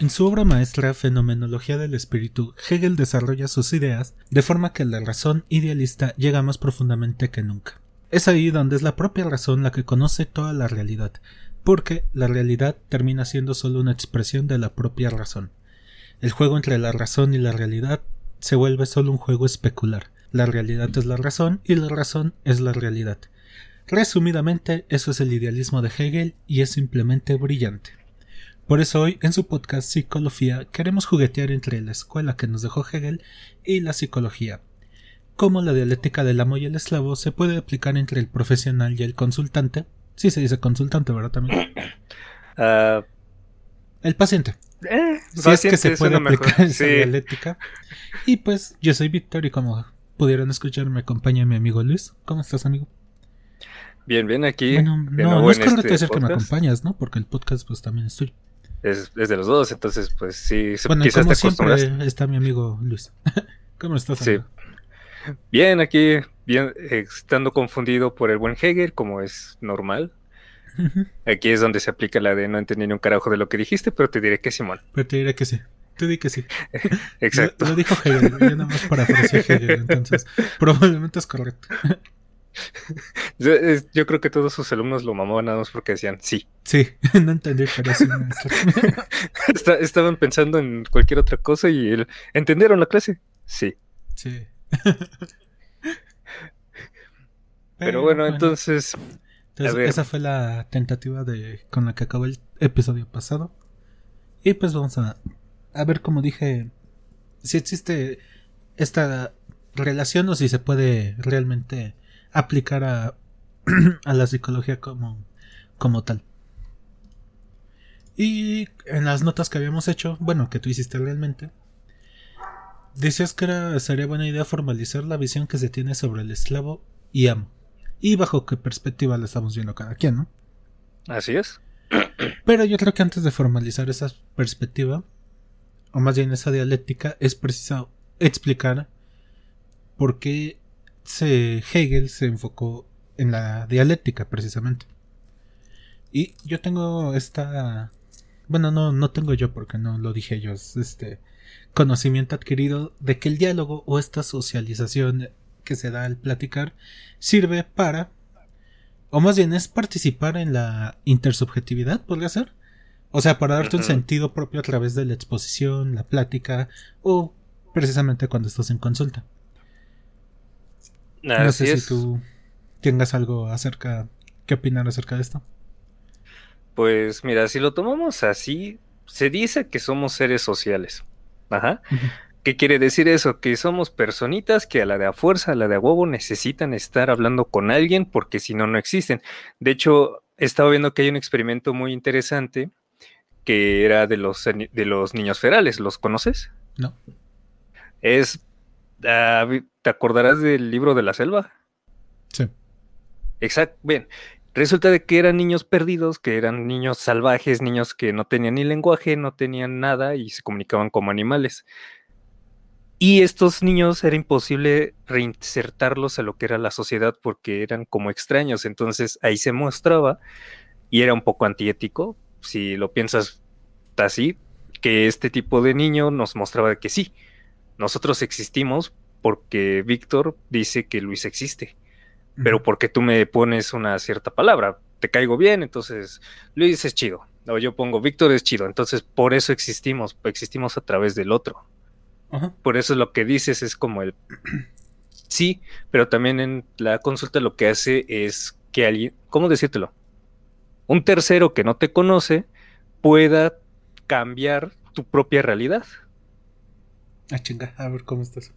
En su obra maestra Fenomenología del Espíritu, Hegel desarrolla sus ideas de forma que la razón idealista llega más profundamente que nunca. Es ahí donde es la propia razón la que conoce toda la realidad, porque la realidad termina siendo solo una expresión de la propia razón. El juego entre la razón y la realidad se vuelve solo un juego especular. La realidad es la razón y la razón es la realidad. Resumidamente, eso es el idealismo de Hegel y es simplemente brillante. Por eso hoy en su podcast Psicología queremos juguetear entre la escuela que nos dejó Hegel y la psicología. Cómo la dialéctica del amo y el esclavo se puede aplicar entre el profesional y el consultante. Sí se dice consultante, ¿verdad? También. Ah, el paciente. eh, Si es que se puede suena mejor. aplicar esa Sí. dialéctica. Y pues yo soy Víctor y como pudieron escuchar me acompaña mi amigo Luis. ¿Cómo estás, amigo? Bien, bien aquí. bueno, no, no es correcto este decir que me acompañas, ¿no? Porque el podcast pues también es tuyo. Es, es de los dos, entonces pues sí, Bueno, quizás como te acostumbras. siempre está mi amigo Luis. ¿Cómo estás, Sí. Bien, aquí, bien, eh, estando confundido por el buen Hegel, como es normal. Aquí es donde se aplica la de no entendí ni un carajo de lo que dijiste, pero te diré que Simón. Pero te diré que sí. Te di que sí. Exacto. Lo, lo dijo Hegel. Yo nada más parafraseé Hegel, entonces probablemente es correcto. Yo, es- yo creo que todos sus alumnos lo mamaban nada más porque decían sí. Sí, no entendí, pero sí. Está- estaban pensando en cualquier otra cosa y él, ¿entendieron la clase? Sí. Sí. Pero bueno, entonces, Entonces, esa fue la tentativa de con la que acabó el episodio pasado. Y pues vamos a, a ver, como dije, si existe esta relación o si se puede realmente aplicar a, a la psicología como, como tal. Y en las notas que habíamos hecho, bueno, que tú hiciste realmente, decías que era, sería buena idea formalizar la visión que se tiene sobre el esclavo y amo. Y bajo qué perspectiva la estamos viendo cada quien, ¿no? así es. Pero yo creo que antes de formalizar esa perspectiva, o más bien esa dialéctica, es preciso explicar por qué se, Hegel se enfocó en la dialéctica, precisamente. Y yo tengo esta. Bueno, no, no tengo yo porque no lo dije yo. Es este conocimiento adquirido de que el diálogo o esta socialización que se da al platicar sirve para o más bien es participar en la intersubjetividad, podría ser. O sea, para darte un sentido propio a través de la exposición, la plática o precisamente cuando estás en consulta. No sé es. si tú tengas algo acerca, qué opinar acerca de esto. Pues mira, si lo tomamos así, se dice que somos seres sociales. Ajá. ¿Qué quiere decir eso? Que somos personitas que a la de a fuerza, a la de a huevo, necesitan estar hablando con alguien porque si no, no existen. De hecho, he estado viendo que hay un experimento muy interesante que era de los, de los niños ferales. ¿Los conoces? No. Es. Ah, ¿Te acordarás del libro de la selva? Sí. Exacto. Bien. Resulta de que eran niños perdidos, que eran niños salvajes, niños que no tenían ni lenguaje, no tenían nada y se comunicaban como animales. Y estos niños era imposible reinsertarlos a lo que era la sociedad porque eran como extraños. Entonces ahí se mostraba y era un poco antiético, si lo piensas así, que este tipo de niño nos mostraba que sí, nosotros existimos porque Víctor dice que Luis existe pero porque tú me pones una cierta palabra, te caigo bien, entonces Luis es chido, o yo pongo Víctor es chido, entonces por eso existimos, existimos a través del otro. Por eso lo que dices es como el sí, pero también en la consulta lo que hace es que alguien, ¿cómo decírtelo? Un tercero que no te conoce pueda cambiar tu propia realidad. Ah, chinga, a ver cómo estás.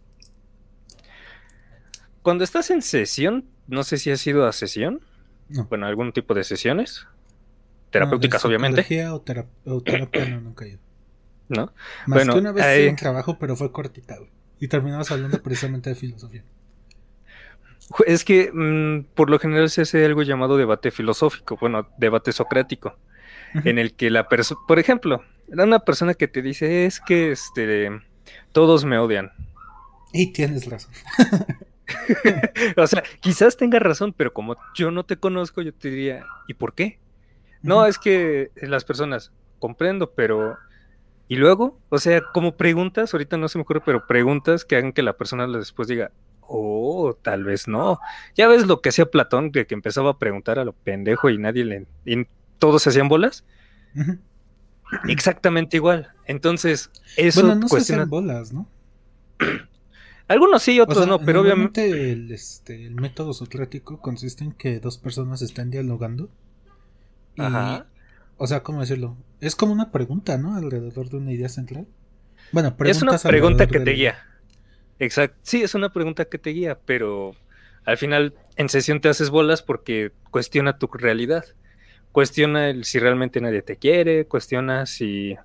Cuando estás en sesión, no sé si has ido a sesión, No. bueno, algún tipo de sesiones terapéuticas, No, de obviamente, O, o terapia no, nunca he ido. ¿no? Más Bueno, que una vez ahí- en trabajo, pero fue cortita, güey. Y terminamos hablando precisamente de filosofía. Es que mm, por lo general se hace algo llamado debate filosófico, bueno, debate socrático, en el que la persona, por ejemplo, una persona que te dice es que este todos me odian. Y tienes razón. O sea, quizás tenga razón, pero como yo no te conozco, yo te diría, ¿y por qué? No, es que las personas, comprendo, pero Y luego, o sea, como preguntas, ahorita no se me ocurre, pero preguntas que hagan que la persona después diga, oh, tal vez no. Ya ves lo que hacía Platón, que, que empezaba a preguntar a lo pendejo y nadie le... Y todos se hacían bolas. Exactamente igual. Entonces, eso bueno, no se hacen bolas, ¿no? Algunos sí, otros no, pero obviamente el, este, el método socrático consiste en que dos personas están dialogando. Y, Ajá. O sea, ¿cómo decirlo? Es como una pregunta, ¿no? Alrededor de una idea central. Bueno, es una pregunta que te guía. Exacto. Sí, es una pregunta que te guía, pero al final en sesión te haces bolas porque cuestiona tu realidad. Cuestiona el si realmente nadie te quiere, cuestiona si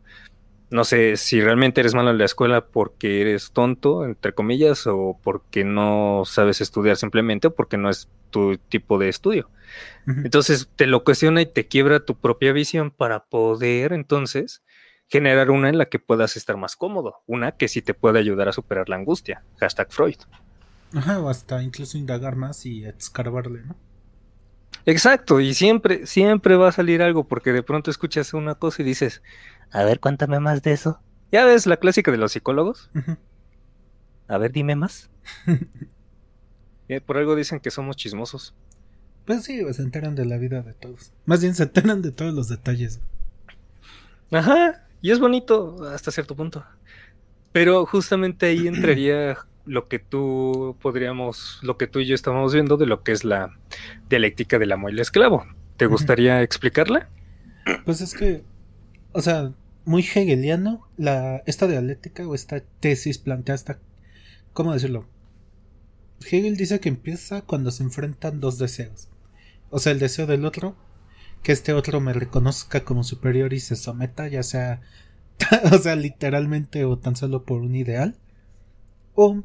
no sé si realmente eres malo en la escuela porque eres tonto, entre comillas, o porque no sabes estudiar simplemente, o porque no es tu tipo de estudio. Entonces te lo cuestiona y te quiebra tu propia visión para poder entonces generar una en la que puedas estar más cómodo, una que sí te puede ayudar a superar la angustia. Hashtag Freud. Ajá, o hasta incluso indagar más y escarbarle, ¿no? Exacto, y siempre, siempre va a salir algo porque de pronto escuchas una cosa y dices, a ver, cuéntame más de eso. ¿Ya ves la clásica de los psicólogos? A ver, dime más. Eh, por algo dicen que somos chismosos. Pues sí, se enteran de la vida de todos. Más bien se enteran de todos los detalles. Ajá, y es bonito hasta cierto punto. Pero justamente ahí entraría lo que tú podríamos, lo que tú y yo estábamos viendo de lo que es la dialéctica del amo y el esclavo. ¿Te gustaría explicarla? Pues es que, o sea, muy hegeliano, la, esta dialéctica o esta tesis plantea hasta, ¿cómo decirlo? Hegel dice que empieza cuando se enfrentan dos deseos. O sea, el deseo del otro, que este otro me reconozca como superior y se someta, ya sea, o sea, literalmente o tan solo por un ideal. O,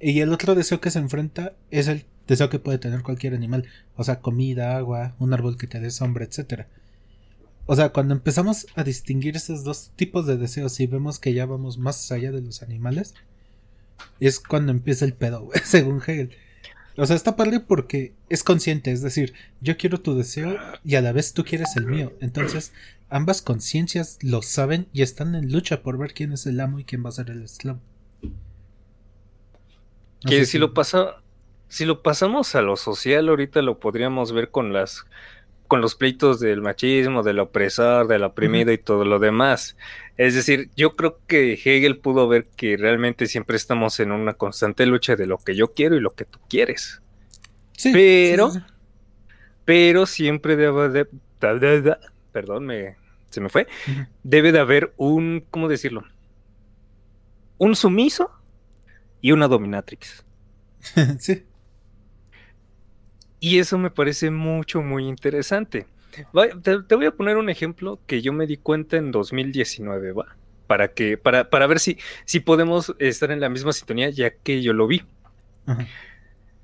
y el otro deseo que se enfrenta es el deseo que puede tener cualquier animal, o sea, comida, agua, un árbol que te dé sombra, etcétera. O sea, cuando empezamos a distinguir esos dos tipos de deseos y vemos que ya vamos más allá de los animales, es cuando empieza el pedo, según Hegel. O sea, está padre porque es consciente, es decir, yo quiero tu deseo y a la vez tú quieres el mío. Entonces, ambas conciencias lo saben y están en lucha por ver quién es el amo y quién va a ser el esclavo. Que si, lo pasa, si lo pasamos a lo social, ahorita lo podríamos ver con las con los pleitos del machismo, del opresor, del oprimido y todo lo demás. Es decir, yo creo que Hegel pudo ver que realmente siempre estamos en una constante lucha de lo que yo quiero y lo que tú quieres. Sí, pero, pero siempre debe de, perdón, me, se me fue, debe de haber un, ¿cómo decirlo? Un sumiso y una dominatrix. sí. Y eso me parece mucho, muy interesante. Te, voy a poner un ejemplo que yo me di cuenta en 2019, ¿va? Para, que, para, para ver si, si podemos estar en la misma sintonía, ya que yo lo vi.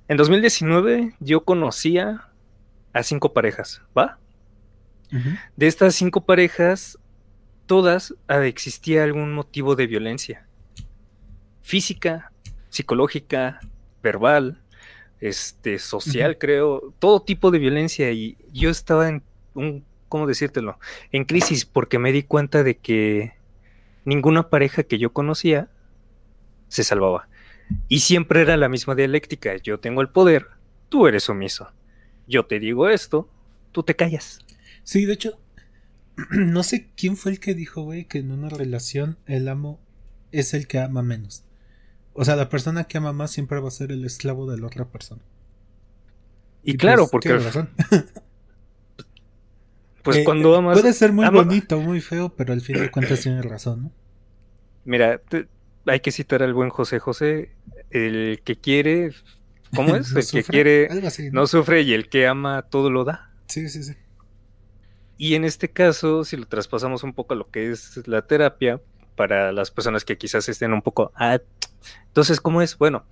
En 2019 yo conocía a cinco parejas, ¿va? De estas cinco parejas, todas ah, existía algún motivo de violencia. Física, psicológica, verbal, este, social, creo, todo tipo de violencia. Y yo estaba en un, ¿cómo decírtelo? En crisis porque me di cuenta de que ninguna pareja que yo conocía se salvaba. Y siempre era la misma dialéctica. Yo tengo el poder, tú eres omiso. Yo te digo esto, tú te callas. Sí, de hecho, no sé quién fue el que dijo, güey, que en una relación el amo es el que ama menos. O sea, la persona que ama más siempre va a ser el esclavo de la otra persona. Y, claro, pues, porque. pues eh, cuando amas. Puede ser muy bonito, muy feo, pero al fin de cuentas tiene razón, ¿no? Mira, hay que citar al buen José José. El que quiere. ¿Cómo es? el que quiere. no sufre y el que ama todo lo da. Sí, sí, sí. Y en este caso, si lo traspasamos un poco a lo que es la terapia, para las personas que quizás estén un poco... Ah, entonces, ¿cómo es? Bueno,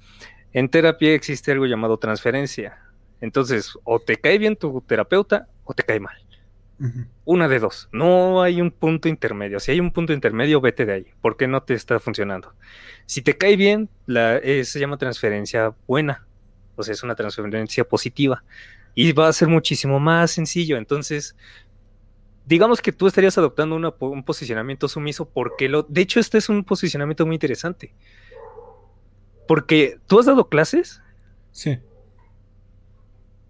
en terapia existe algo llamado transferencia. Entonces, o te cae bien tu terapeuta o te cae mal. Una de dos. No hay un punto intermedio. Si hay un punto intermedio, vete de ahí, porque no te está funcionando. Si te cae bien, la, eh, se llama transferencia buena. O sea, es una transferencia positiva. Y va a ser muchísimo más sencillo. Entonces, digamos que tú estarías adoptando un posicionamiento sumiso porque lo... De hecho, este es un posicionamiento muy interesante. Porque tú has dado clases. Sí.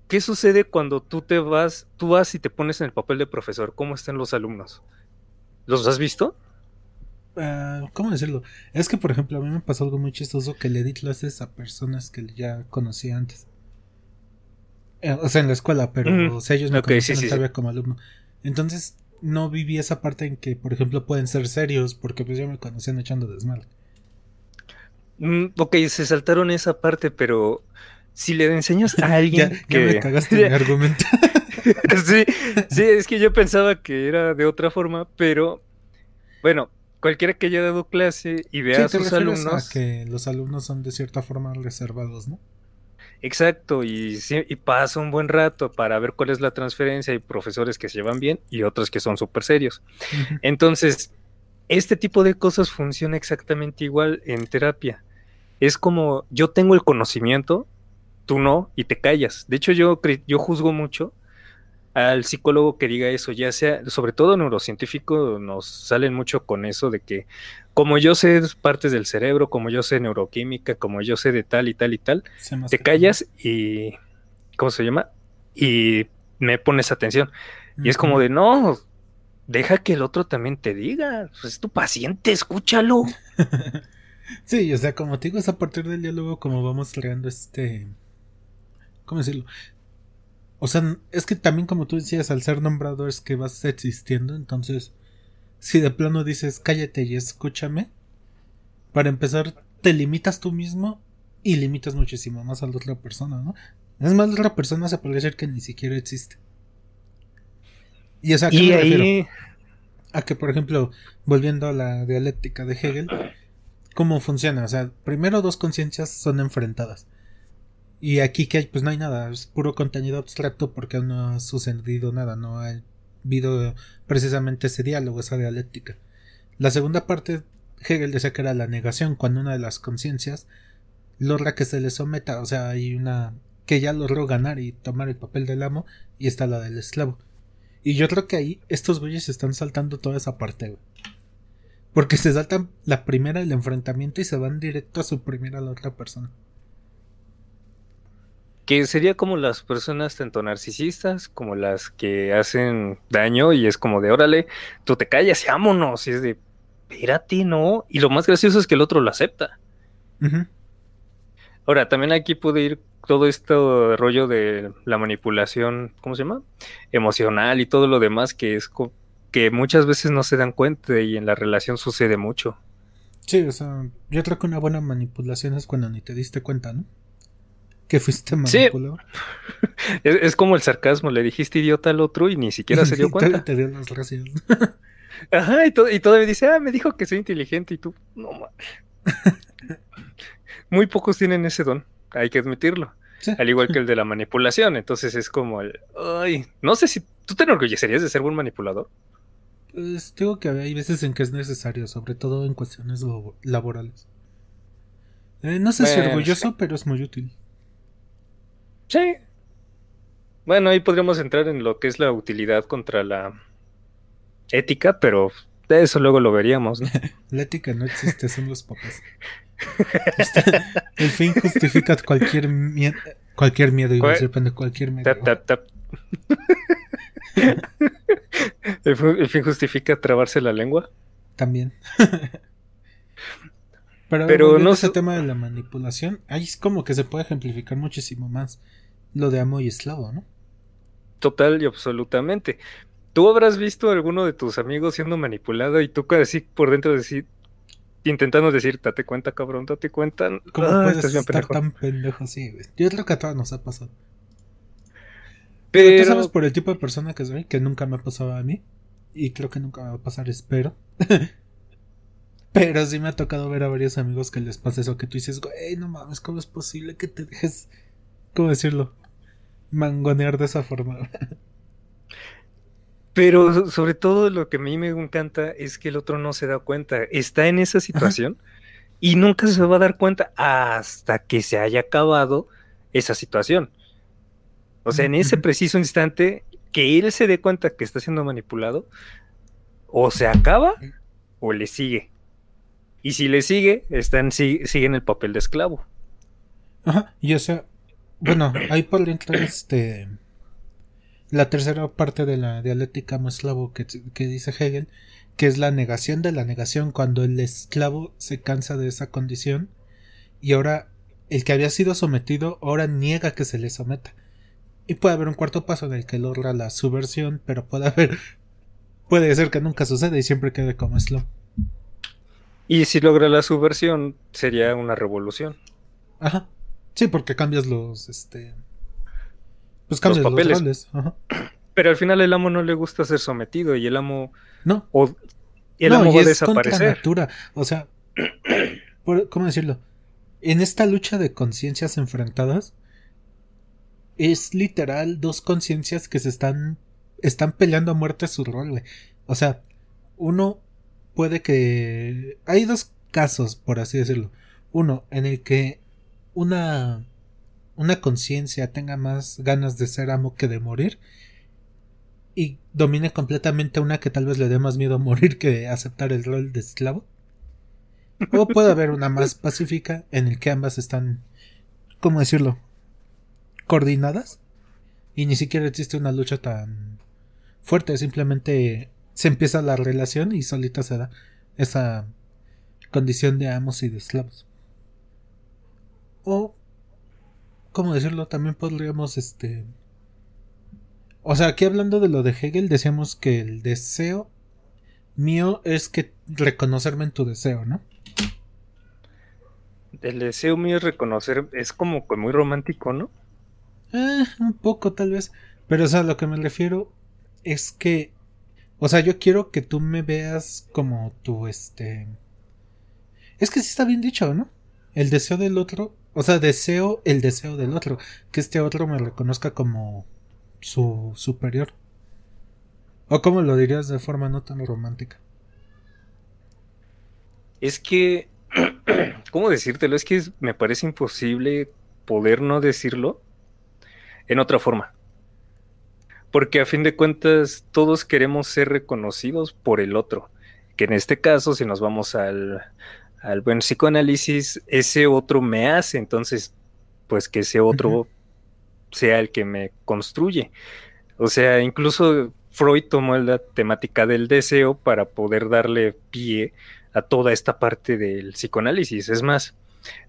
¿Qué sucede cuando tú te vas, tú vas y te pones en el papel de profesor? ¿Cómo están los alumnos? ¿Los has visto? Ah, ¿Cómo decirlo? Es que, por ejemplo, a mí me pasó algo muy chistoso que le di clases a personas que ya conocía antes. Eh, o sea, en la escuela, pero ellos me conocían como alumno. Entonces, no viví esa parte en que, por ejemplo, pueden ser serios, porque pues ya me conocían echando desmadre. Mm, ok, se saltaron esa parte, pero si le enseñas a alguien que... me cagaste mi argumento. sí, sí, es que yo pensaba que era de otra forma, pero bueno, cualquiera que haya dado clase y vea a sus alumnos. que los alumnos son de cierta forma reservados, ¿no? Exacto, y, y, pasa un buen rato para ver cuál es la transferencia. Hay profesores que se llevan bien y otros que son súper serios. Entonces, este tipo de cosas funciona exactamente igual en terapia. Es como yo tengo el conocimiento, tú no, y te callas. De hecho, yo, yo juzgo mucho al psicólogo que diga eso, ya sea, sobre todo neurocientífico, nos salen mucho con eso de que como yo sé partes del cerebro, como yo sé neuroquímica, como yo sé de tal y tal y tal, te callas y, ¿cómo se llama? Y me pones atención. Y es como de, no, deja que el otro también te diga, pues es tu paciente, escúchalo. sí, o sea, como te digo, es a partir del diálogo como vamos creando este... ¿Cómo decirlo? O sea, es que también como tú decías, al ser nombrado es que vas existiendo, entonces, si de plano dices cállate y escúchame, para empezar, te limitas tú mismo y limitas muchísimo más a la otra persona, ¿no? Es más, la otra persona se puede decir que ni siquiera existe. Y, o sea, ¿a qué me refiero? A que, por ejemplo, volviendo a la dialéctica de Hegel, ¿cómo funciona? O sea, primero dos conciencias son enfrentadas. Y aquí que hay, pues no hay nada, es puro contenido abstracto porque no ha sucedido nada, no ha habido precisamente ese diálogo, esa dialéctica. La segunda parte, Hegel decía que era la negación, cuando una de las conciencias logra que se le someta, o sea, hay una que ya logró ganar y tomar el papel del amo, y está la del esclavo. Y yo creo que ahí estos güeyes están saltando toda esa parte, Porque se saltan la primera, el enfrentamiento, y se van directo a suprimir a la otra persona que sería como las personas tanto narcisistas como las que hacen daño y es como de órale, tú te callas y vámonos, y es de espérate, no, y lo más gracioso es que el otro lo acepta. Ahora, también aquí puede ir todo este rollo de la manipulación, ¿cómo se llama? Emocional y todo lo demás que es que muchas veces no se dan cuenta y en la relación sucede mucho. Sí, o sea, yo creo que una buena manipulación es cuando ni te diste cuenta, ¿no? que fuiste manipulado. Sí. es, como el sarcasmo, le dijiste idiota al otro y ni siquiera se dio cuenta. te dio las gracias. Ajá, y, y, todavía dice, ah, me dijo que soy inteligente y tú, no Muy pocos tienen ese don, hay que admitirlo. Al igual que el de la manipulación, entonces es como el, ay, no sé si tú te enorgullecerías de ser buen manipulador. Pues digo que hay veces en que es necesario, sobre todo en cuestiones laborales. Eh, no sé si orgulloso, pero es muy útil. Sí. Bueno, ahí podríamos entrar en lo que es la utilidad contra la ética, pero de eso luego lo veríamos. la ética no existe, son los papás. Este, el fin justifica cualquier miedo, cualquier miedo, de cualquier miedo. ¿El, fin justifica trabarse la lengua? También. Pero, Pero no ese tema de la manipulación, ahí es como que se puede ejemplificar muchísimo más lo de amo y esclavo, ¿no? Total y absolutamente. ¿Tú habrás visto a alguno de tus amigos siendo manipulado y tú así por dentro decir, intentando decir, date cuenta, cabrón, date cuenta? ¿Cómo ah, puedes estar tan pendejo así? Yo creo que a todos nos ha pasado. Pero... tú sabes por el tipo de persona que soy, que nunca me ha pasado a mí. Y creo que nunca va a pasar, espero. Pero sí me ha tocado ver a varios amigos que les pasa eso, que tú dices, güey, no mames, ¿cómo es posible que te dejes, ¿cómo decirlo? mangonear de esa forma. Pero sobre todo lo que a mí me encanta es que el otro no se da cuenta. Está en esa situación y nunca se va a dar cuenta hasta que se haya acabado esa situación. O sea, en ese preciso instante, que él se dé cuenta que está siendo manipulado, o se acaba o le sigue. Y si le sigue, está sigue en el papel de esclavo. Ajá, y o sea, bueno, ahí por dentro este la tercera parte de la dialéctica Maslavo que, que dice Hegel, que es la negación de la negación cuando el esclavo se cansa de esa condición y ahora el que había sido sometido ahora niega que se le someta. Y puede haber un cuarto paso en el que logra la subversión, pero puede haber puede ser que nunca suceda y siempre quede como esclavo. Y si logra la subversión sería una revolución. Ajá. Sí, porque cambias los este pues cambias los papeles. Pero al final el amo no le gusta ser sometido y el amo. No. O, el amo va a desaparecer. O sea, ¿cómo decirlo? En esta lucha de conciencias enfrentadas, es literal dos conciencias que se están. están peleando a muerte su rol, güey. O sea, uno puede que. Hay dos casos, por así decirlo. Uno, en el que una una conciencia tenga más ganas de ser amo que de morir y domine completamente una que tal vez le dé más miedo morir que aceptar el rol de esclavo. O puede haber una más pacífica en el que ambas están, ¿cómo decirlo? Coordinadas y ni siquiera existe una lucha tan fuerte, simplemente se empieza la relación y solita se da esa condición de amos y de esclavos. O ¿cómo decirlo? También podríamos, este... O sea, aquí hablando de lo de Hegel, decíamos que el deseo mío es que reconocerme en tu deseo, ¿no? El deseo mío es reconocer, es como muy romántico, ¿no? Eh, un poco tal vez. Pero, o sea, lo que me refiero es que, o sea, yo quiero que tú me veas como tu, este... Es que sí está bien dicho, ¿no? El deseo del otro o sea, deseo el deseo del otro, que este otro me reconozca como su superior. ¿O cómo lo dirías de forma no tan romántica? Es que, ¿cómo decírtelo? Es que me parece imposible poder no decirlo en otra forma. Porque a fin de cuentas todos queremos ser reconocidos por el otro. Que en este caso, si nos vamos al, al buen psicoanálisis, ese otro me hace, entonces, pues que ese otro sea el que me construye. O sea, incluso Freud tomó la temática del deseo para poder darle pie a toda esta parte del psicoanálisis. Es más,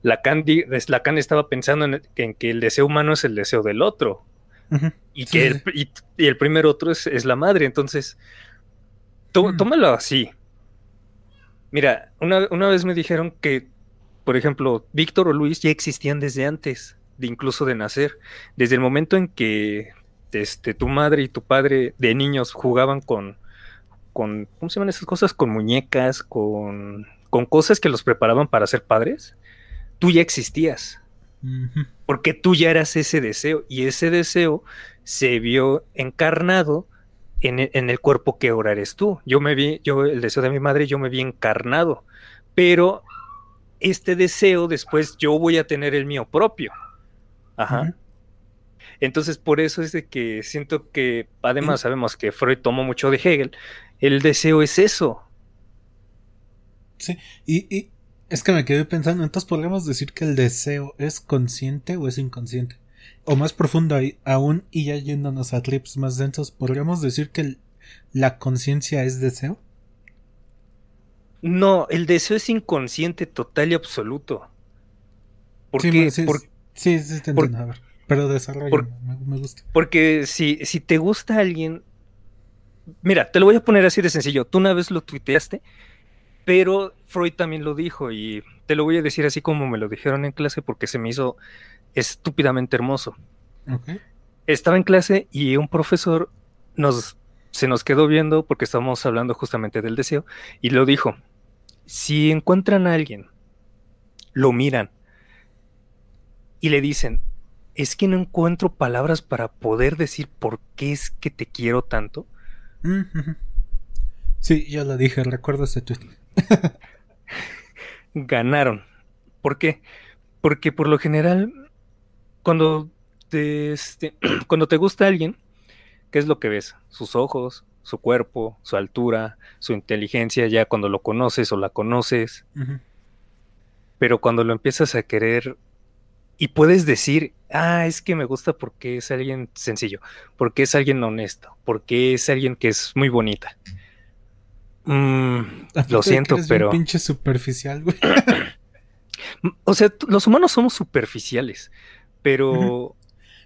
Lacan, Lacan estaba pensando en, que el deseo humano es el deseo del otro. Y que el, y, el, primer otro es, la madre. Entonces, tómalo así. Mira, una, vez me dijeron que, por ejemplo, Víctor o Luis ya existían desde antes, de incluso de nacer. Desde el momento en que este, tu madre y tu padre de niños jugaban con, con ¿cómo se llaman esas cosas? Con muñecas, con, con cosas que los preparaban para ser padres, tú ya existías. Porque tú ya eras ese deseo y ese deseo se vio encarnado en, el cuerpo que ahora eres tú. Yo me vi, yo, el deseo de mi madre, yo me vi encarnado, pero este deseo después yo voy a tener el mío propio. Ajá. Entonces, por eso es de que siento que, además, sabemos que Freud tomó mucho de Hegel, el deseo es eso. Sí, y, y es que me quedé pensando, entonces podríamos decir que el deseo es consciente o es inconsciente o más profundo aún y ya yéndonos a trips más densos, ¿podríamos decir que la conciencia es deseo? No, el deseo es inconsciente total y absoluto. ¿Por sí, Sí, sí, sí, te a ver, pero desarrollo, me, gusta. Porque si, si te gusta alguien, mira, te lo voy a poner así de sencillo. Tú una vez lo tuiteaste, pero Freud también lo dijo y te lo voy a decir así como me lo dijeron en clase porque se me hizo estúpidamente hermoso. Estaba en clase y un profesor nos, se nos quedó viendo porque estábamos hablando justamente del deseo y lo dijo, si encuentran a alguien, lo miran y le dicen, es que no encuentro palabras para poder decir por qué es que te quiero tanto. Sí, ya lo dije, recuerdo ese tweet. Ganaron. ¿Por qué? Porque por lo general cuando te, este, cuando te gusta alguien, ¿qué es lo que ves? Sus ojos, su cuerpo, su altura, su inteligencia, ya cuando lo conoces o la conoces. Pero cuando lo empiezas a querer y puedes decir, ah, es que me gusta porque es alguien sencillo, porque es alguien honesto, porque es alguien que es muy bonita. Mm, lo siento, pero. Un pinche superficial, güey. o sea, los humanos somos superficiales, pero.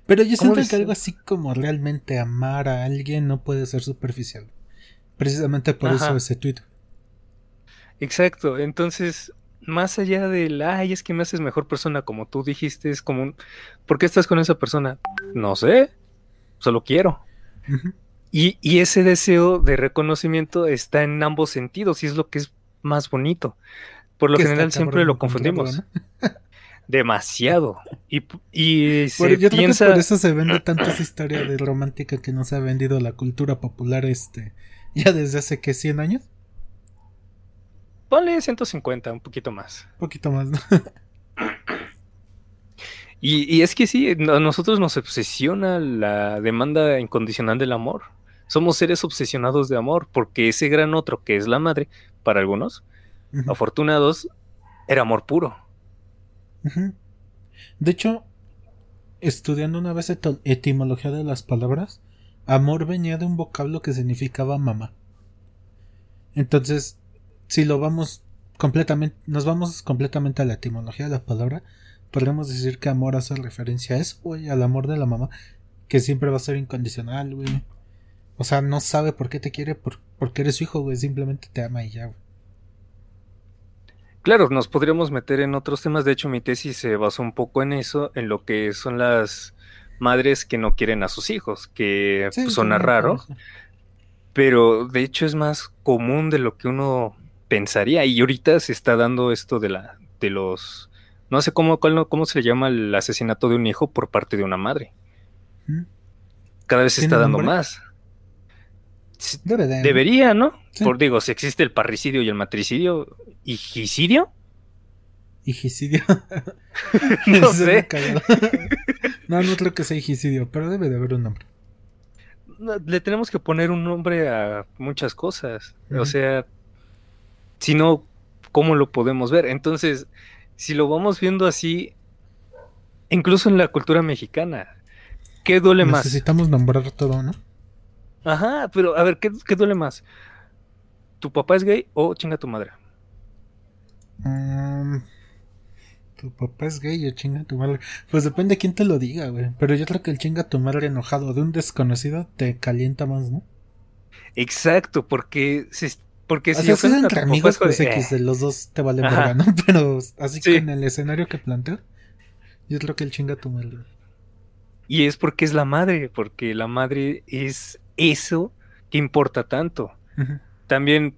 Pero yo siento que algo así como realmente amar a alguien no puede ser superficial. Precisamente por eso ese tweet. Exacto, entonces, más allá del, ay, es que me haces mejor persona, como tú dijiste, es como un, ¿por qué estás con esa persona? No sé, solo quiero. Y, y, ese deseo de reconocimiento está en ambos sentidos y es lo que es más bonito. Por lo general siempre lo confundimos. demasiado. Y, y se piensa... por eso se vende tanto esa historia de romántica que no se ha vendido la cultura popular este ya desde hace que 100 años. Ponle 150, un poquito más. Un poquito más, ¿no? y, y, es que sí, a nosotros nos obsesiona la demanda incondicional del amor. Somos seres obsesionados de amor, porque ese gran otro que es la madre, para algunos, afortunados, era amor puro de hecho, estudiando una vez etimología de las palabras, amor venía de un vocablo que significaba mamá. Entonces, si lo vamos completamente, nos vamos completamente a la etimología de la palabra, podríamos decir que amor hace referencia a eso, güey, al amor de la mamá, que siempre va a ser incondicional, güey. O sea, no sabe por qué te quiere por, porque eres su hijo, güey, simplemente te ama y ya, güey. Claro, nos podríamos meter en otros temas. De hecho, mi tesis se basó un poco en eso, en lo que son las madres que no quieren a sus hijos, que pues, suena raro, pero de hecho es más común de lo que uno pensaría. Y ahorita se está dando esto de la, de los, no sé cómo, cómo se le llama el asesinato de un hijo por parte de una madre. Cada vez se está dando más. Debería, ¿no? Por digo, si existe el parricidio y el matricidio, ¿higicidio? ¿Higicidio? no sé. no, no creo que sea higicidio, pero debe de haber un nombre. Le tenemos que poner un nombre a muchas cosas. O sea, si no, ¿cómo lo podemos ver? Entonces, si lo vamos viendo así, incluso en la cultura mexicana, ¿qué duele más? Necesitamos nombrar todo, ¿no? Ajá, pero a ver, ¿qué, duele más? ¿Tu papá es gay o chinga tu madre? Mm, tu papá es gay o chinga tu madre. Pues depende de quién te lo diga, güey. Pero yo creo que el chinga tu madre enojado de un desconocido te calienta más, ¿no? Exacto, porque si, porque si o entre amigos, pues X de los dos te vale verga, ¿no? Pero así que en el escenario que planteo, yo creo que el chinga tu madre. Y es porque es la madre, porque la madre es eso que importa tanto. También,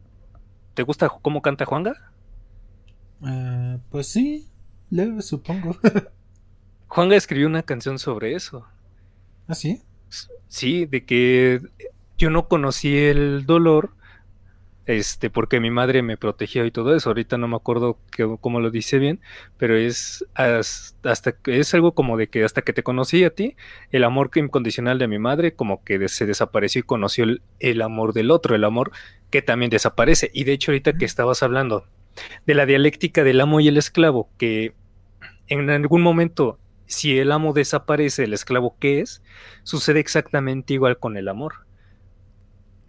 ¿te gusta cómo canta Juanga? Uh, pues sí, leve, supongo. Juanga escribió una canción sobre eso. ¿Ah, sí? Sí, de que yo no conocí el dolor este, porque mi madre me protegió y todo eso. Ahorita no me acuerdo cómo lo dice bien, pero es hasta es algo como de que hasta que te conocí a ti, el amor incondicional de mi madre como que se desapareció y conoció el, amor del otro, el amor que también desaparece. Y de hecho ahorita que estabas hablando de la dialéctica del amo y el esclavo, que en algún momento si el amo desaparece, el esclavo qué es, sucede exactamente igual con el amor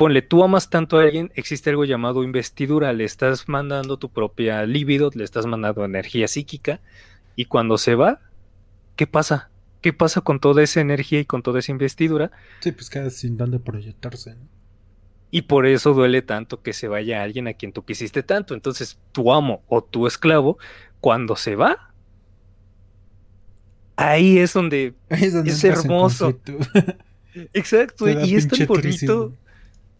ponle, tú amas tanto a alguien, existe algo llamado investidura, le estás mandando tu propia libido, le estás mandando energía psíquica, y cuando se va, ¿qué pasa? ¿Qué pasa con toda esa energía y con toda esa investidura? Sí, pues queda sin dónde proyectarse. Y por eso duele tanto que se vaya alguien a quien tú quisiste tanto. Entonces, tu amo o tu esclavo, cuando se va, ahí es donde, es, hermoso. Exacto, y es tan bonito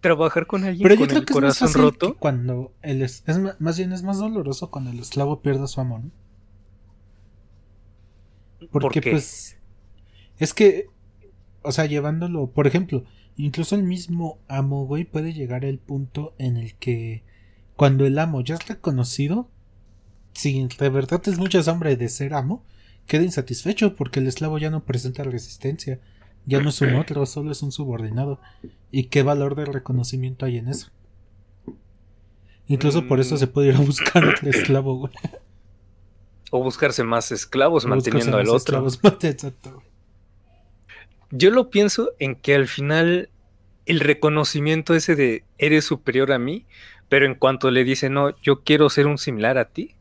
trabajar con alguien Pero yo creo el que corazón es más roto. cuando el es, más, bien es más doloroso cuando el esclavo pierde su amo, ¿no? Porque pues es que o sea, llevándolo, por ejemplo, incluso el mismo amo, güey, puede llegar al punto en el que cuando el amo ya es reconocido, si de verdad es mucha sombra de ser amo, queda insatisfecho porque el esclavo ya no presenta resistencia Ya no es un otro, solo es un subordinado. ¿Y qué valor de reconocimiento hay en eso? Incluso por eso se puede ir a buscar otro esclavo, güey. O buscarse más esclavos manteniendo al otro. Exacto. Yo lo pienso en que al final el reconocimiento ese de eres superior a mí, pero en cuanto le dice, no, yo quiero ser un similar a ti,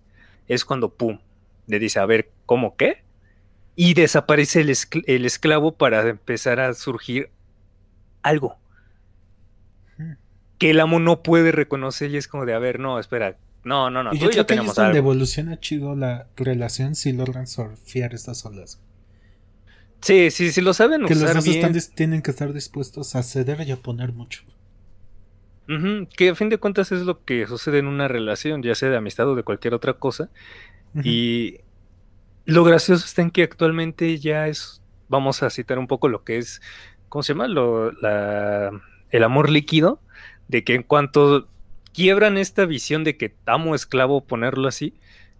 es cuando, ¡pum!, le dice, a ver, ¿cómo qué? Y desaparece el, el esclavo para empezar a surgir algo hmm. que el amo no puede reconocer y es como de, a ver, no, espera, no, no, no. Y yo creo que es donde evoluciona chido la relación si logran surfear estas olas. Sí, sí, sí lo saben que los dos tienen que estar dispuestos a ceder y a poner mucho. que a fin de cuentas es lo que sucede en una relación, ya sea de amistad o de cualquier otra cosa. Y lo gracioso está en que actualmente ya es, vamos a citar un poco lo que es, ¿cómo se llama? Lo, la, el amor líquido, de que en cuanto quiebran esta visión de que amo esclavo, ponerlo así,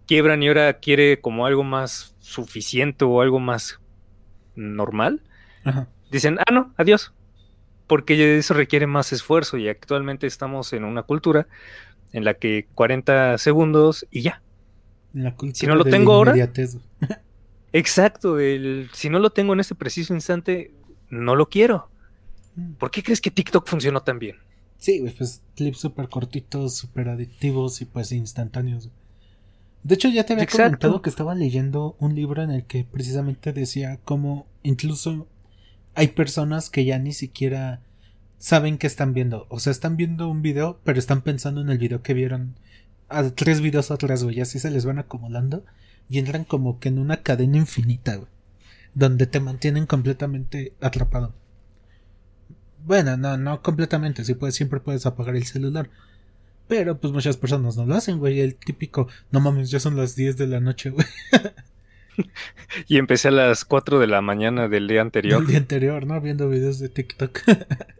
quiebran y ahora quiere como algo más suficiente o algo más normal, dicen, ah, no, adiós, porque eso requiere más esfuerzo y actualmente estamos en una cultura en la que 40 segundos y ya. Si no lo tengo ahora... exacto, el, si no lo tengo en este preciso instante, no lo quiero. Mm. ¿Por qué crees que TikTok funcionó tan bien? Sí, pues clips súper cortitos, súper adictivos y pues instantáneos. De hecho, ya te había comentado que estaba leyendo un libro en el que precisamente decía cómo incluso hay personas que ya ni siquiera saben que están viendo. O sea, están viendo un video, pero están pensando en el video que vieron a tres videos atrás, güey. Así se les van acumulando y entran como que en una cadena infinita, güey. Donde te mantienen completamente atrapado. Bueno, no, no completamente. Si puedes, siempre puedes apagar el celular. Pero pues muchas personas no lo hacen, güey. El típico, no mames, ya son las 10 de la noche, güey. y empecé a las 4 de la mañana del día anterior. El día anterior, ¿no? Viendo videos de TikTok.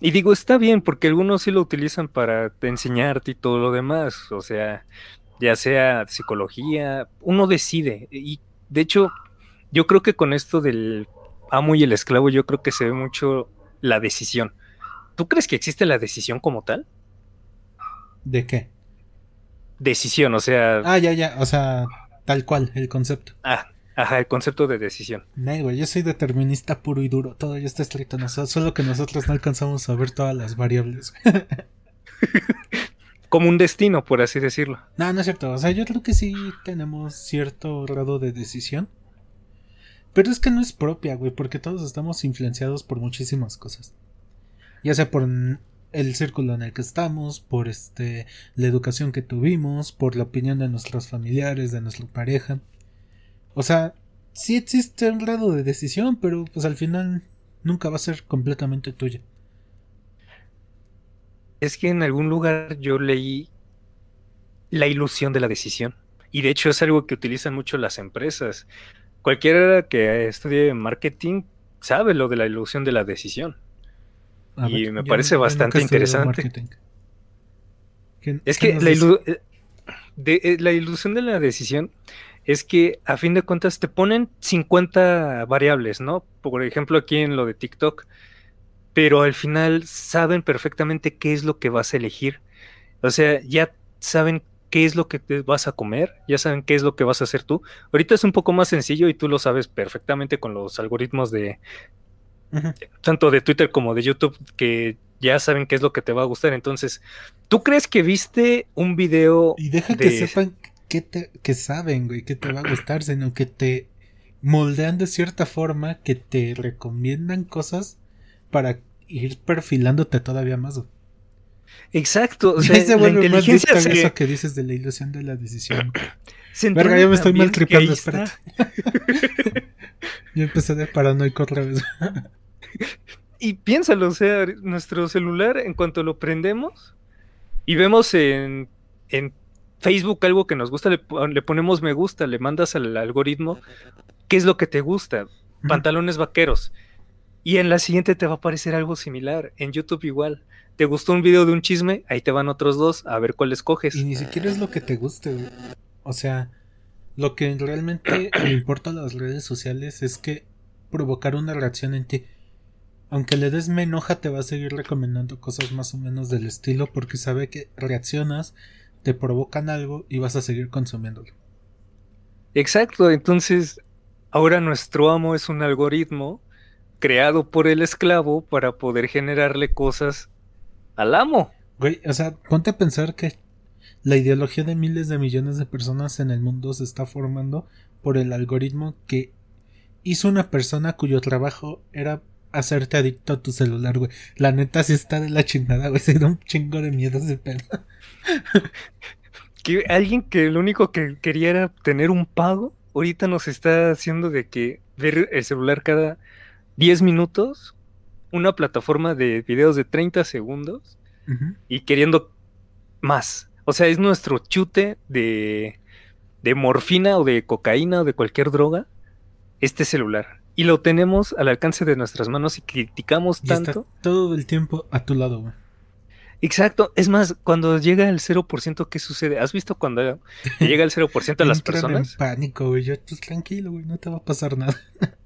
y digo, está bien, porque algunos sí lo utilizan para enseñarte y todo lo demás. O sea, ya sea psicología, uno decide. Y de hecho, yo creo que con esto del amo y el esclavo, yo creo que se ve mucho la decisión. ¿Tú crees que existe la decisión como tal? ¿De qué? Decisión, o sea. Ah, ya, ya, o sea, tal cual, el concepto. Ah, ajá, el concepto de decisión. No, güey, yo soy determinista puro y duro, todo ya está escrito, solo que nosotros no alcanzamos a ver todas las variables. Como un destino, por así decirlo. No, no es cierto, o sea, yo creo que sí tenemos cierto grado de decisión. Pero es que no es propia, güey, porque todos estamos influenciados por muchísimas cosas. Ya sea por el círculo en el que estamos, por este la educación que tuvimos, por la opinión de nuestros familiares, de nuestra pareja. O sea, sí existe un grado de decisión, pero pues al final nunca va a ser completamente tuya. Es que en algún lugar yo leí la ilusión de la decisión. Y de hecho es algo que utilizan mucho las empresas. Cualquiera que estudie marketing sabe lo de la ilusión de la decisión y me parece bastante interesante. Es que la, eh, eh, la, ilusión de la decisión es que a fin de cuentas te ponen 50 variables, ¿no? Por ejemplo, aquí en lo de TikTok, pero al final saben perfectamente qué es lo que vas a elegir. O sea, ya saben qué es lo que te vas a comer, ya saben qué es lo que vas a hacer tú. Ahorita es un poco más sencillo y tú lo sabes perfectamente con los algoritmos de, tanto de Twitter como de YouTube, que ya saben qué es lo que te va a gustar. Entonces, ¿tú crees que viste un video? Y deja que sepan que, te, que saben, güey, que te va a gustar, sino que te moldean de cierta forma, que te recomiendan cosas para ir perfilándote todavía más. Exacto. O sea, la inteligencia eso que dices de la ilusión de la decisión. Verga, yo me estoy mal tripando, espérate. yo empecé de paranoico otra vez. y piénsalo, o sea, nuestro celular, en cuanto lo prendemos y vemos en, Facebook algo que nos gusta, le, ponemos me gusta, le mandas al algoritmo qué es lo que te gusta, pantalones vaqueros. Y en la siguiente te va a aparecer algo similar. En YouTube igual. ¿Te gustó un video de un chisme? Ahí te van otros dos, a ver cuál escoges. Y ni siquiera es lo que te guste. O sea, lo que realmente le importa a las redes sociales es que provocar una reacción en ti. Aunque le des me enoja, te va a seguir recomendando cosas más o menos del estilo porque sabe que reaccionas, te provocan algo y vas a seguir consumiéndolo. Exacto, entonces ahora nuestro amo es un algoritmo creado por el esclavo para poder generarle cosas al amo. Güey, o sea, ponte a pensar que la ideología de miles de millones de personas en el mundo se está formando por el algoritmo que hizo una persona cuyo trabajo era hacerte adicto a tu celular, güey. La neta sí está de la chingada, güey. Se da un chingo de miedo ese pedo. que alguien que lo único que quería era tener un pago, ahorita nos está haciendo de que ver el celular cada 10 minutos, una plataforma de videos de 30 segundos y queriendo más. O sea, es nuestro chute de, de morfina o de cocaína o de cualquier droga, este celular. Y lo tenemos al alcance de nuestras manos y criticamos tanto. todo el tiempo a tu lado, güey. Exacto. Es más, cuando llega el 0%, ¿qué sucede? ¿Has visto cuando llega el 0% a las personas? En pánico, güey. Yo, pues tranquilo, güey. No te va a pasar nada.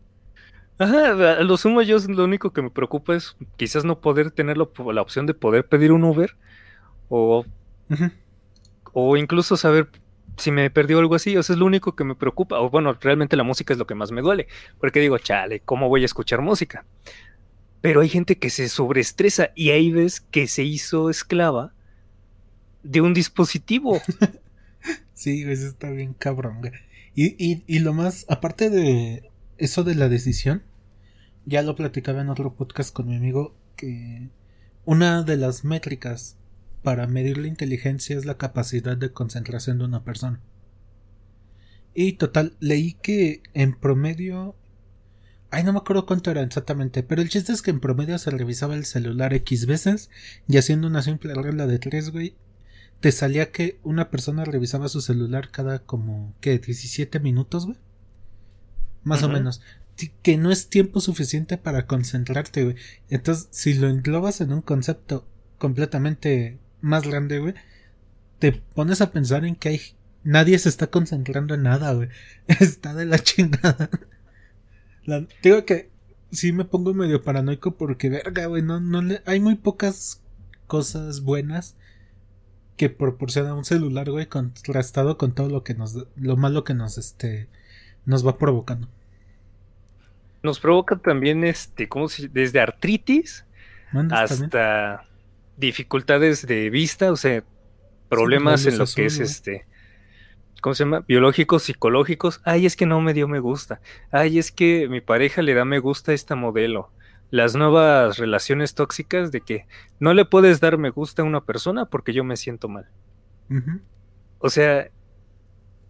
Ajá, a lo sumo yo lo único que me preocupa es quizás no poder tener la, opción de poder pedir un Uber o, o incluso saber si me perdió algo así, o sea, es lo único que me preocupa, o bueno, realmente la música es lo que más me duele, porque digo, chale, ¿cómo voy a escuchar música? Pero hay gente que se sobreestresa y ahí ves que se hizo esclava de un dispositivo. sí, eso está bien cabrón, Y, y, y lo más, aparte de eso de la decisión, ya lo platicaba en otro podcast con mi amigo que una de las métricas para medir la inteligencia es la capacidad de concentración de una persona. Y total, leí que en promedio... Ay, no me acuerdo cuánto era exactamente, pero el chiste es que en promedio se revisaba el celular X veces y haciendo una simple regla de tres, güey, te salía que una persona revisaba su celular cada como, ¿qué? 17 minutos, güey más o menos. Que no es tiempo suficiente para concentrarte, güey. Entonces, si lo englobas en un concepto completamente más grande, güey, te pones a pensar en que hay nadie se está concentrando en nada, güey. Está de la chingada. Digo que sí me pongo medio paranoico porque, verga, güey, no, no le, hay muy pocas cosas buenas que proporciona un celular, güey, contrastado con todo lo que nos, lo malo que nos, este, nos va provocando. Nos provoca también, este, como si, desde artritis hasta dificultades de vista, o sea, problemas en lo que es este, ¿cómo se llama? Biológicos, psicológicos. Ay, es que no me dio me gusta. Ay, es que mi pareja le da me gusta a esta modelo. Las nuevas relaciones tóxicas de que no le puedes dar me gusta a una persona porque yo me siento mal. O sea,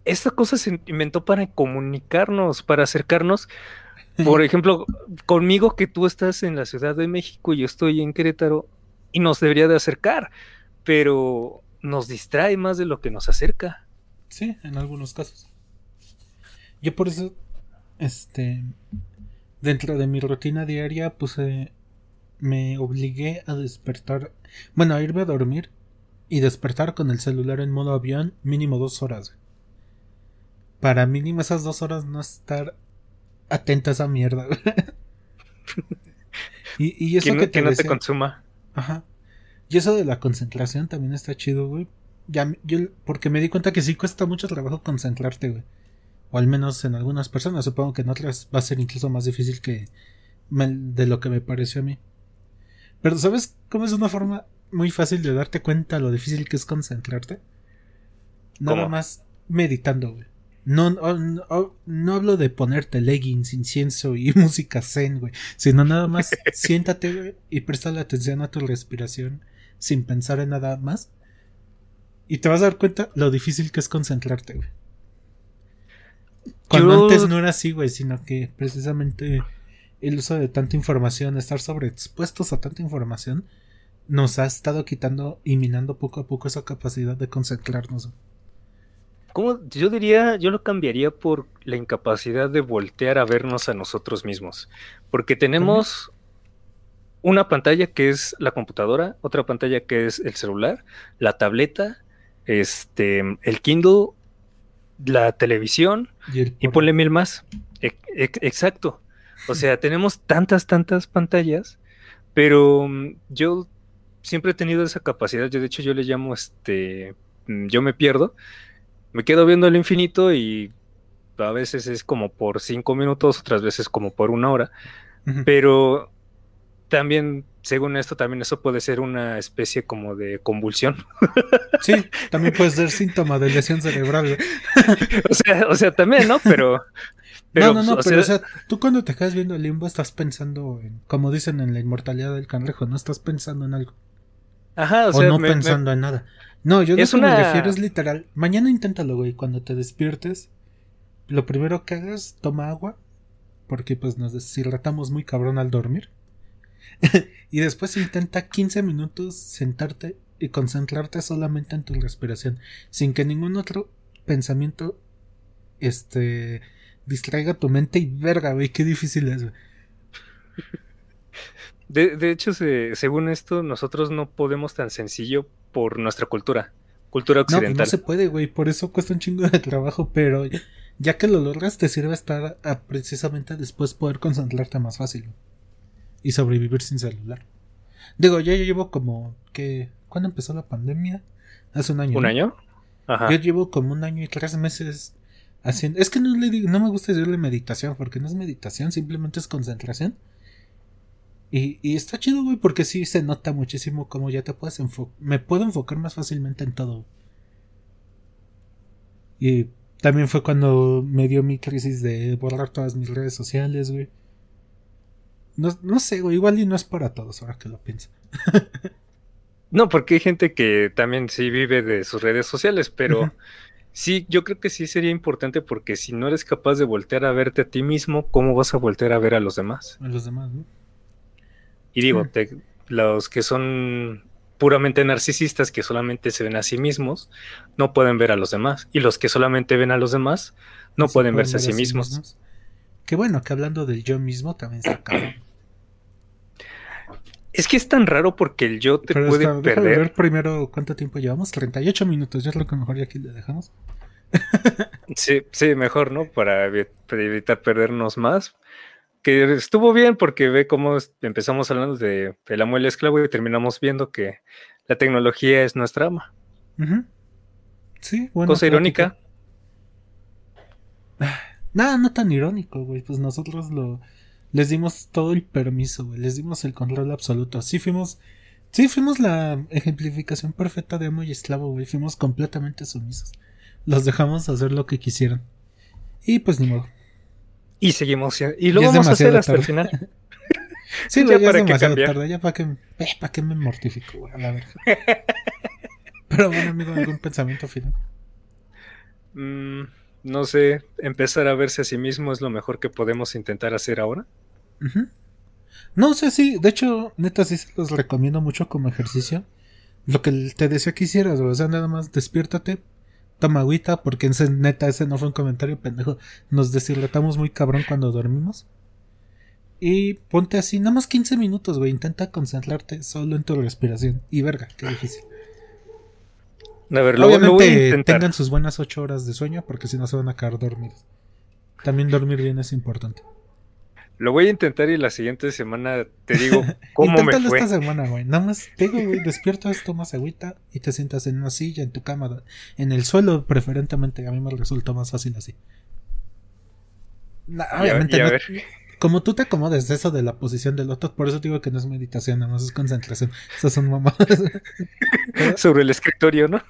esta cosa se inventó para comunicarnos, para acercarnos. Por ejemplo, conmigo que tú estás en la Ciudad de México y yo estoy en Querétaro y nos debería de acercar, pero nos distrae más de lo que nos acerca. Sí, en algunos casos. Yo por eso, este, dentro de mi rutina diaria, pues me obligué a despertar, bueno, a irme a dormir y despertar con el celular en modo avión mínimo dos horas para mínimo esas dos horas no estar atenta a esa mierda. y, y, eso que, no te consuma. Ajá. Y eso de la concentración también está chido, güey. Ya, yo, porque me di cuenta que sí cuesta mucho trabajo concentrarte, güey. O al menos en algunas personas. Supongo que en otras va a ser incluso más difícil que de lo que me pareció a mí. Pero ¿sabes cómo es una forma muy fácil de darte cuenta lo difícil que es concentrarte? Nada más meditando, güey. No, no, no, hablo de ponerte leggings, incienso y música zen, güey. Sino nada más siéntate, güey, y presta la atención a tu respiración sin pensar en nada más. Y te vas a dar cuenta lo difícil que es concentrarte, güey. Cuando antes no era así, güey, sino que precisamente el uso de tanta información, estar sobreexpuestos a tanta información, nos ha estado quitando y minando poco a poco esa capacidad de concentrarnos. Yo diría, yo lo cambiaría por la incapacidad de voltear a vernos a nosotros mismos. Porque tenemos una pantalla que es la computadora, otra pantalla que es el celular, la tableta, este, el Kindle, la televisión y, ponle mil más. exacto. O sea, tenemos tantas, tantas pantallas, pero mm, yo siempre he tenido esa capacidad. Yo, de hecho, yo le llamo este. Mm, yo me pierdo. Me quedo viendo el infinito y a veces es como por cinco minutos, otras veces como por una hora. Pero también, según esto, también eso puede ser una especie como de convulsión. Sí, también puede ser síntoma de lesión cerebral. o, sea, o sea, también, ¿no? Pero. no, no, no, pero o sea, tú cuando te quedas viendo el limbo estás pensando en, como dicen en la inmortalidad del cangrejo, no estás pensando en algo. Ajá, o, sea, no pensando en nada. No, yo lo que me refiero es literal. Mañana inténtalo, güey. Cuando te despiertes, lo primero que hagas, toma agua. Porque pues nos deshidratamos muy cabrón al dormir. y después intenta 15 minutos sentarte y concentrarte solamente en tu respiración. Sin que ningún otro pensamiento este distraiga tu mente y verga, güey, qué difícil es. De, de hecho, según esto, nosotros no podemos tan sencillo por nuestra cultura, cultura occidental. No, no se puede, güey, por eso cuesta un chingo de trabajo, pero ya, que lo logras, te sirve estar a, precisamente después poder concentrarte más fácil y sobrevivir sin celular. Digo, ya yo llevo como que. ¿Cuándo empezó la pandemia? Hace un año. ¿Un año? Ajá. Yo llevo como un año y tres meses haciendo. Es que no le digo, no me gusta decirle meditación, porque no es meditación, simplemente es concentración. Y, y está chido, güey, porque sí se nota muchísimo cómo ya te puedes enfocar. Me puedo enfocar más fácilmente en todo. Y también fue cuando me dio mi crisis de borrar todas mis redes sociales, güey. No, no sé, güey, igual y no es para todos ahora que lo pienso. no, porque hay gente que también sí vive de sus redes sociales, pero sí, yo creo que sí sería importante porque si no eres capaz de voltear a verte a ti mismo, ¿cómo vas a voltear a ver a los demás? A los demás, ¿no? Y digo, los que son puramente narcisistas, que solamente se ven a sí mismos, no pueden ver a los demás. Y los que solamente ven a los demás, no pueden, verse a sí mismos. Qué bueno que hablando del yo mismo también se acaba. Es que es tan raro porque el yo te puede perder. ver primero cuánto tiempo llevamos. 38 minutos, ya es lo que mejor ya aquí le dejamos. sí, sí, mejor, ¿no? Para, evitar perdernos más que estuvo bien porque ve cómo empezamos hablando de el amo y el esclavo y terminamos viendo que la tecnología es nuestra ama. Sí, bueno. Cosa irónica. Nada, no tan irónico, güey. Pues nosotros lo les dimos todo el permiso, güey. Les dimos el control absoluto. Sí fuimos. Sí, fuimos la ejemplificación perfecta de amo y esclavo, güey. Fuimos completamente sumisos. Los dejamos hacer lo que quisieran. Y pues ni modo. Y seguimos. Y lo vamos a hacer hasta el final. sí, ya, para es demasiado tarde. Ya para que, eh, para que me mortifico, güey, a la verga. Pero bueno, amigo, ¿algún pensamiento final? Mm, no sé, empezar a verse a sí mismo es lo mejor que podemos intentar hacer ahora. No sé, sí, de hecho, neta, sí se los recomiendo mucho como ejercicio. Lo que te decía que hicieras, o sea, nada más despiértate, toma agüita, porque ese, neta, ese no fue un comentario pendejo. Nos deshidratamos muy cabrón cuando dormimos. Y ponte así, nada más 15 minutos, güey. Intenta concentrarte solo en tu respiración. Y verga, qué difícil. A ver, Obviamente tengan sus buenas 8 horas de sueño, porque si no se van a quedar dormidos. También dormir bien es importante. Lo voy a intentar y la siguiente semana te digo cómo me fue. esta semana, güey. Nada más te güey, despierto, tomas agüita y te sientas en una silla, en tu cama, en el suelo preferentemente. A mí me resulta más fácil así. obviamente no, como tú te acomodes eso de la posición del otro, por eso digo que no es meditación, nada más es concentración. Esas son mamadas. Sobre el escritorio, ¿no?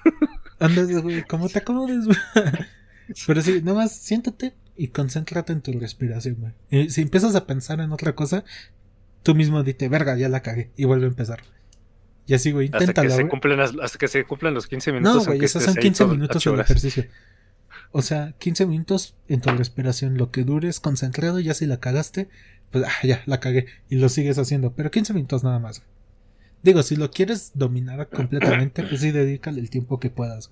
Andas, güey, como te acomodes, güey. Pero sí, nada más siéntate, y concéntrate en tu respiración, güey. Y si empiezas a pensar en otra cosa, tú mismo dite, verga, ya la cagué, y vuelve a empezar. Y así, güey, inténtalo. Hasta que, se cumplan, hasta que se cumplan los 15 minutos. No, güey, esos son 15 minutos el ejercicio. O sea, 15 minutos en tu respiración, lo que dures concentrado, ya si la cagaste, pues ah, ya, la cagué, y lo sigues haciendo, pero 15 minutos nada más. Digo, si lo quieres dominar completamente, pues sí, dedícale el tiempo que puedas.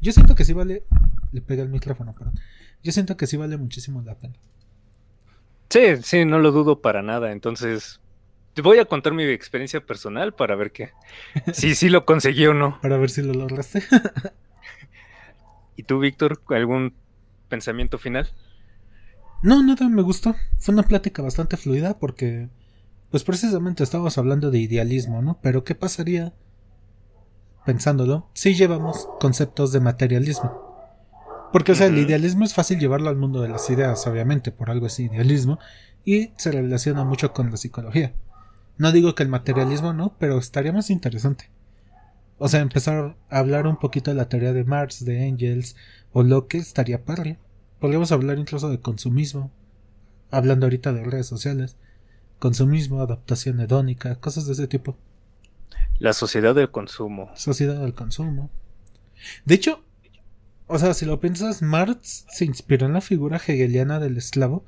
Yo siento que sí vale. Le pega el micrófono, perdón. Yo siento que sí vale muchísimo la pena. Sí, sí, no lo dudo para nada. Entonces, te voy a contar mi experiencia personal para ver qué. Si sí lo conseguí o no. Para ver si lo lograste. ¿Y tú, Víctor, algún pensamiento final? No, nada, me gustó. Fue una plática bastante fluida porque, pues precisamente estábamos hablando de idealismo, ¿no? Pero ¿qué pasaría, pensándolo, si llevamos conceptos de materialismo? Porque, o sea, el idealismo es fácil llevarlo al mundo de las ideas, obviamente, por algo es idealismo, y se relaciona mucho con la psicología. No digo que el materialismo no, pero estaría más interesante. O sea, empezar a hablar un poquito de la teoría de Marx, de Engels, o lo que estaría padre. Podríamos hablar incluso de consumismo, hablando ahorita de redes sociales, consumismo, adaptación hedónica, cosas de ese tipo. La sociedad del consumo. Sociedad del consumo. De hecho, o sea, si lo piensas, Marx se inspiró en la figura hegeliana del esclavo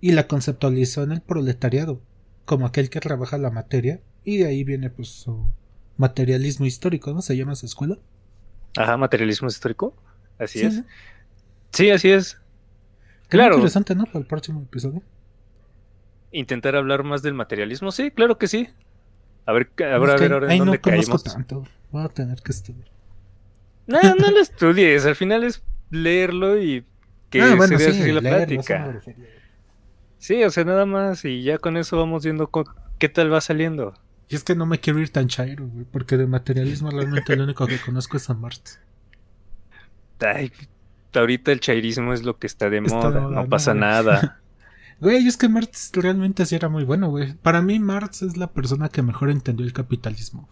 y la conceptualizó en el proletariado, como aquel que trabaja la materia, y de ahí viene pues su materialismo histórico, ¿no? Se llama esa escuela. Ajá, materialismo histórico. Así es. Sí, así es. Claro. interesante, ¿no? Para el próximo episodio. Intentar hablar más del materialismo, sí, claro que sí. A ver, a ver, a ver, ahora ahí no conozco tanto. Voy a tener que estudiar. No, no lo estudies. Al final es leerlo y que ah, bueno, se sí, la plática. Sí, o sea, nada más. Y ya con eso vamos viendo qué tal va saliendo. Y es que no me quiero ir tan chairo, güey. Porque de materialismo realmente lo único que conozco es San Marx. Ay, ahorita el chairismo es lo que está de moda, no pasa nada. Güey, es que Marx realmente sí era muy bueno, güey. Para mí Marx es la persona que mejor entendió el capitalismo.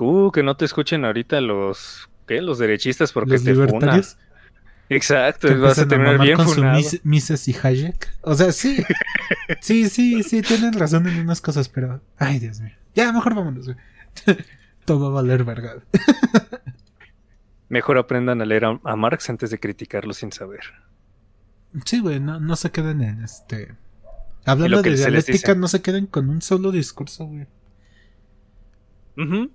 Uh, que no te escuchen ahorita los, ¿qué? Los derechistas porque Los te libertarios Exacto, vas a terminar bien con su funado. Mis- Mises y Hayek. O sea, sí. Sí, sí, sí, tienen razón en unas cosas, pero. Ay, Dios mío. Ya, mejor vámonos, güey. Todo va a valer verga. Mejor aprendan a leer a, a Marx antes de criticarlo sin saber. Sí, güey, no, no se queden en este. Hablando de dialéctica, no se queden con un solo discurso, güey. Ujú.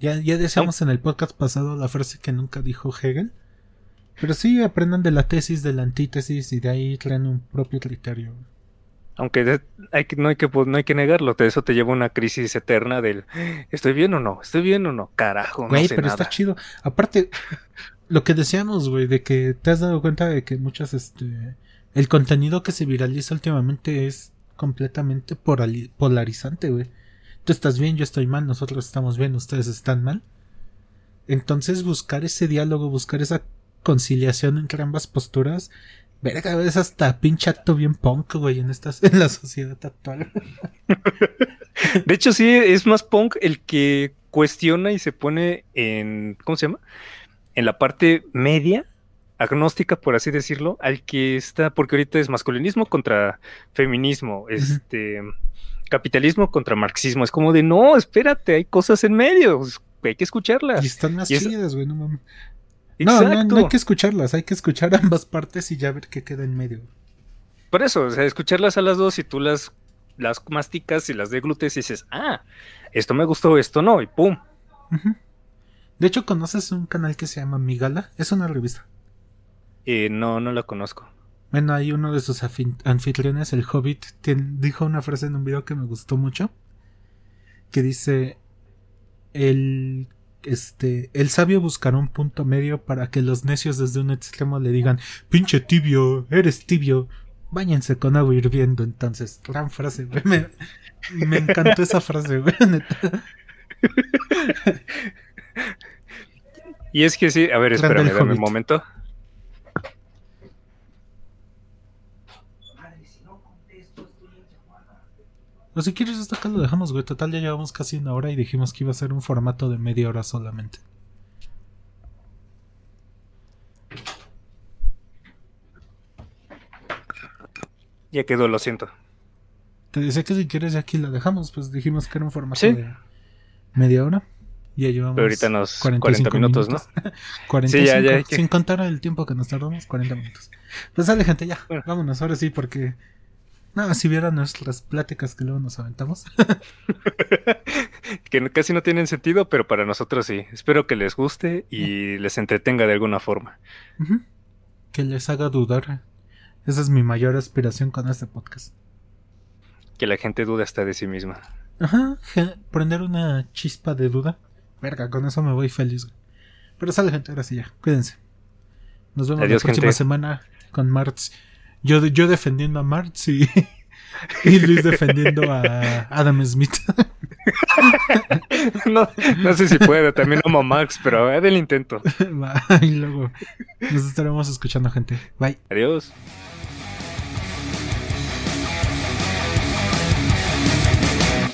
Ya, ya decíamos en el podcast pasado la frase que nunca dijo Hegel. Pero sí aprendan de la tesis, de la antítesis y de ahí traen un propio criterio. Aunque de- hay que, no, hay que, no hay que negarlo, de eso te lleva a una crisis eterna del ¿estoy bien o no? ¿Estoy bien o no? Carajo, Güey, no sé pero nada. está chido. Aparte, lo que decíamos, güey, de que te has dado cuenta de que muchas, este. El contenido que se viraliza últimamente es completamente polarizante, güey. Tú estás bien, yo estoy mal, nosotros estamos bien, ustedes están mal. Entonces, buscar ese diálogo, buscar esa conciliación entre ambas posturas. Verga, es hasta pinche acto bien punk, güey, en, estas, en la sociedad actual. De hecho, sí, es más punk el que cuestiona y se pone en, ¿cómo se llama? En la parte media, agnóstica, por así decirlo, al que está, porque ahorita es masculinismo contra feminismo, este, capitalismo contra marxismo. Es como de, no, espérate, hay cosas en medio, hay que escucharlas. Y están más Y chidas, güey, no mames. No, Exacto. no, no hay que escucharlas, hay que escuchar ambas partes y ya ver qué queda en medio. Por eso, o sea, escucharlas a las dos y tú las, las masticas y las deglutes y dices, ah, esto me gustó, esto no, y pum. De hecho, ¿conoces un canal que se llama Migala? Es una revista. Eh, no, no la conozco. Bueno, hay uno de sus anfitriones, el Hobbit, dijo una frase en un video que me gustó mucho. Que dice: El. Este. El sabio buscará un punto medio para que los necios desde un extremo le digan: Pinche tibio, eres tibio. Báñense con agua hirviendo. Entonces, gran frase, güey. Me, me encantó esa frase, güey. neta. Y es que sí, a ver, espérame, dame un momento. O si quieres, esto acá lo dejamos, güey. Total, ya llevamos casi una hora y dijimos que iba a ser un formato de media hora solamente. Ya quedó, lo siento. Te decía que si quieres, ya aquí la dejamos. Pues dijimos que era un formato Sí. de media hora. Y ya llevamos. Pero ahorita nos 45 40 minutos, ¿no? 45, Sí, ya, ya Sin contar el tiempo que nos tardamos, 40 minutos. Pues dale, gente, ya. Bueno. Vámonos, ahora sí, porque. No, si vieran nuestras pláticas que luego nos aventamos. que casi no tienen sentido, pero para nosotros sí. Espero que les guste y les entretenga de alguna forma. Que les haga dudar. Esa es mi mayor aspiración con este podcast. Que la gente dude hasta de sí misma. Ajá, prender una chispa de duda. Verga, con eso me voy feliz. Pero sale gente, ahora sí ya. Cuídense. Nos vemos Adiós, la próxima gente. semana con Marx. Yo, yo defendiendo a Marx y, y Luis defendiendo a Adam Smith. no, no sé si puede, también amo a Max, pero es del intento. y luego nos estaremos escuchando, gente. Bye. Adiós.